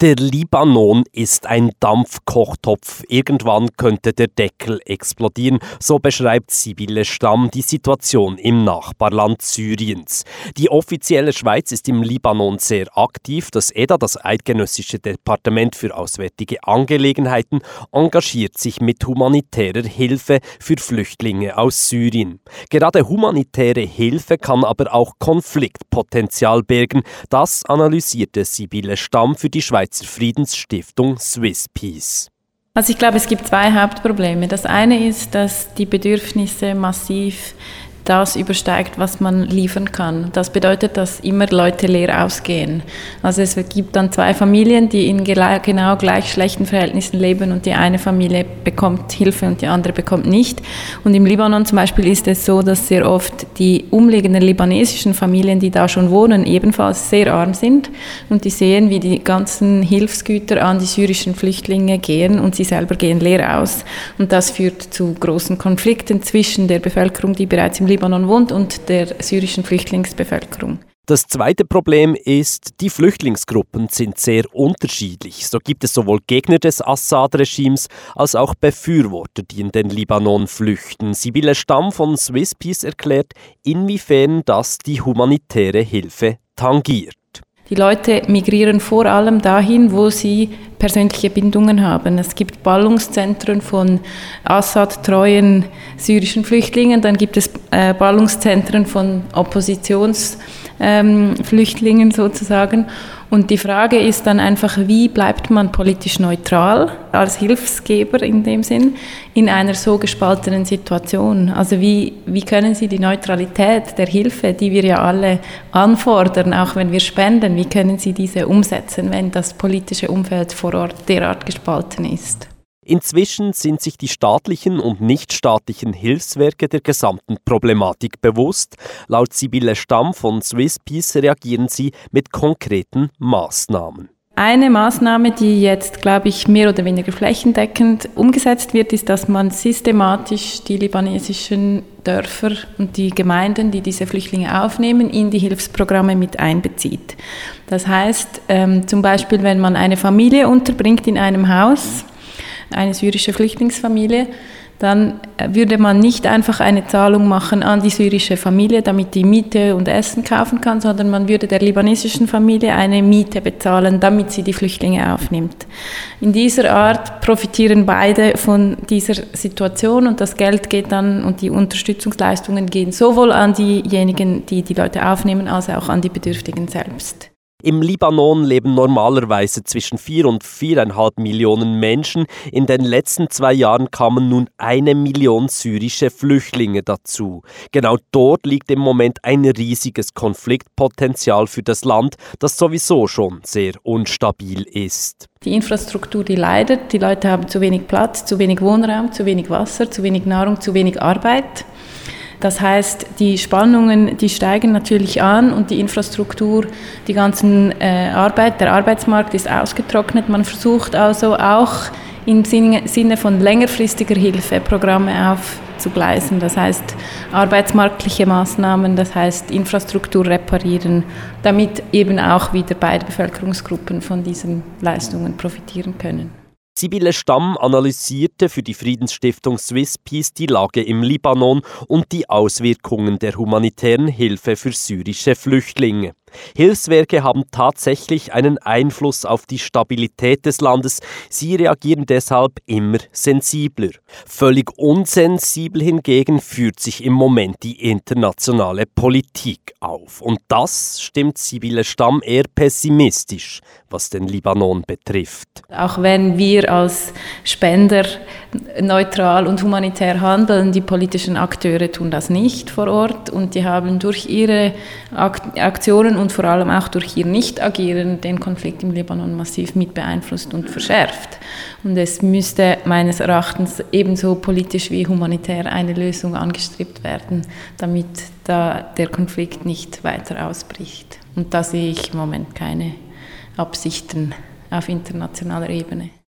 Der Libanon ist ein Dampfkochtopf. Irgendwann könnte der Deckel explodieren. So beschreibt Sibylle Stamm die Situation im Nachbarland Syriens. Die offizielle Schweiz ist im Libanon sehr aktiv. Das EDA, das Eidgenössische Departement für Auswärtige Angelegenheiten, engagiert sich mit humanitärer Hilfe für Flüchtlinge aus Syrien. Gerade humanitäre Hilfe kann aber auch Konfliktpotenzial bergen. Das analysierte Sibylle Stamm für die Schweiz Schweizer Friedensstiftung Swiss Peace. Also ich glaube, es gibt zwei Hauptprobleme. Das eine ist, dass die Bedürfnisse massiv das übersteigt, was man liefern kann. Das bedeutet, dass immer Leute leer ausgehen. Also es gibt dann zwei Familien, die in genau gleich schlechten Verhältnissen leben und die eine Familie bekommt Hilfe und die andere bekommt nicht. Und im Libanon zum Beispiel ist es so, dass sehr oft die umliegenden libanesischen Familien, die da schon wohnen, ebenfalls sehr arm sind und die sehen, wie die ganzen Hilfsgüter an die syrischen Flüchtlinge gehen und sie selber gehen leer aus. Und das führt zu großen Konflikten zwischen der Bevölkerung, die bereits im Libanon wohnt und der syrischen Flüchtlingsbevölkerung. Das zweite Problem ist, die Flüchtlingsgruppen sind sehr unterschiedlich. So gibt es sowohl Gegner des Assad-Regimes als auch Befürworter, die in den Libanon flüchten. Sibylle Stamm von Swiss Peace erklärt, inwiefern das die humanitäre Hilfe tangiert. Die Leute migrieren vor allem dahin, wo sie persönliche Bindungen haben. Es gibt Ballungszentren von Assad-treuen syrischen Flüchtlingen, dann gibt es äh, Ballungszentren von Oppositionsflüchtlingen ähm, sozusagen. Und die Frage ist dann einfach, wie bleibt man politisch neutral als Hilfsgeber in dem Sinn in einer so gespaltenen Situation? Also wie, wie können Sie die Neutralität der Hilfe, die wir ja alle anfordern, auch wenn wir spenden, wie können Sie diese umsetzen, wenn das politische Umfeld vor Ort derart gespalten ist? Inzwischen sind sich die staatlichen und nichtstaatlichen Hilfswerke der gesamten Problematik bewusst. Laut Sibylle Stamm von Swiss Peace reagieren sie mit konkreten Maßnahmen. Eine Maßnahme, die jetzt, glaube ich, mehr oder weniger flächendeckend umgesetzt wird, ist, dass man systematisch die libanesischen Dörfer und die Gemeinden, die diese Flüchtlinge aufnehmen, in die Hilfsprogramme mit einbezieht. Das heißt, ähm, zum Beispiel, wenn man eine Familie unterbringt in einem Haus, eine syrische Flüchtlingsfamilie, dann würde man nicht einfach eine Zahlung machen an die syrische Familie, damit die Miete und Essen kaufen kann, sondern man würde der libanesischen Familie eine Miete bezahlen, damit sie die Flüchtlinge aufnimmt. In dieser Art profitieren beide von dieser Situation und das Geld geht dann und die Unterstützungsleistungen gehen sowohl an diejenigen, die die Leute aufnehmen, als auch an die Bedürftigen selbst. Im Libanon leben normalerweise zwischen 4 und 4,5 Millionen Menschen. In den letzten zwei Jahren kamen nun eine Million syrische Flüchtlinge dazu. Genau dort liegt im Moment ein riesiges Konfliktpotenzial für das Land, das sowieso schon sehr unstabil ist. Die Infrastruktur, die leidet, die Leute haben zu wenig Platz, zu wenig Wohnraum, zu wenig Wasser, zu wenig Nahrung, zu wenig Arbeit. Das heißt, die Spannungen, die steigen natürlich an und die Infrastruktur, die ganzen äh, Arbeit, der Arbeitsmarkt ist ausgetrocknet. Man versucht also auch im Sinne von längerfristiger Hilfe Programme aufzugleisen. Das heißt, arbeitsmarktliche Maßnahmen, das heißt Infrastruktur reparieren, damit eben auch wieder beide Bevölkerungsgruppen von diesen Leistungen profitieren können. Sibylle Stamm analysierte für die Friedensstiftung Swiss Peace die Lage im Libanon und die Auswirkungen der humanitären Hilfe für syrische Flüchtlinge. Hilfswerke haben tatsächlich einen Einfluss auf die Stabilität des Landes. Sie reagieren deshalb immer sensibler. Völlig unsensibel hingegen führt sich im Moment die internationale Politik auf. Und das stimmt Sibylle Stamm eher pessimistisch, was den Libanon betrifft. Auch wenn wir als Spender neutral und humanitär handeln, die politischen Akteure tun das nicht vor Ort und die haben durch ihre Aktionen und vor allem auch durch ihr Nicht-Agieren den Konflikt im Libanon massiv mit beeinflusst und verschärft. Und es müsste meines Erachtens ebenso politisch wie humanitär eine Lösung angestrebt werden, damit da der Konflikt nicht weiter ausbricht. Und da sehe ich im Moment keine Absichten auf internationaler Ebene.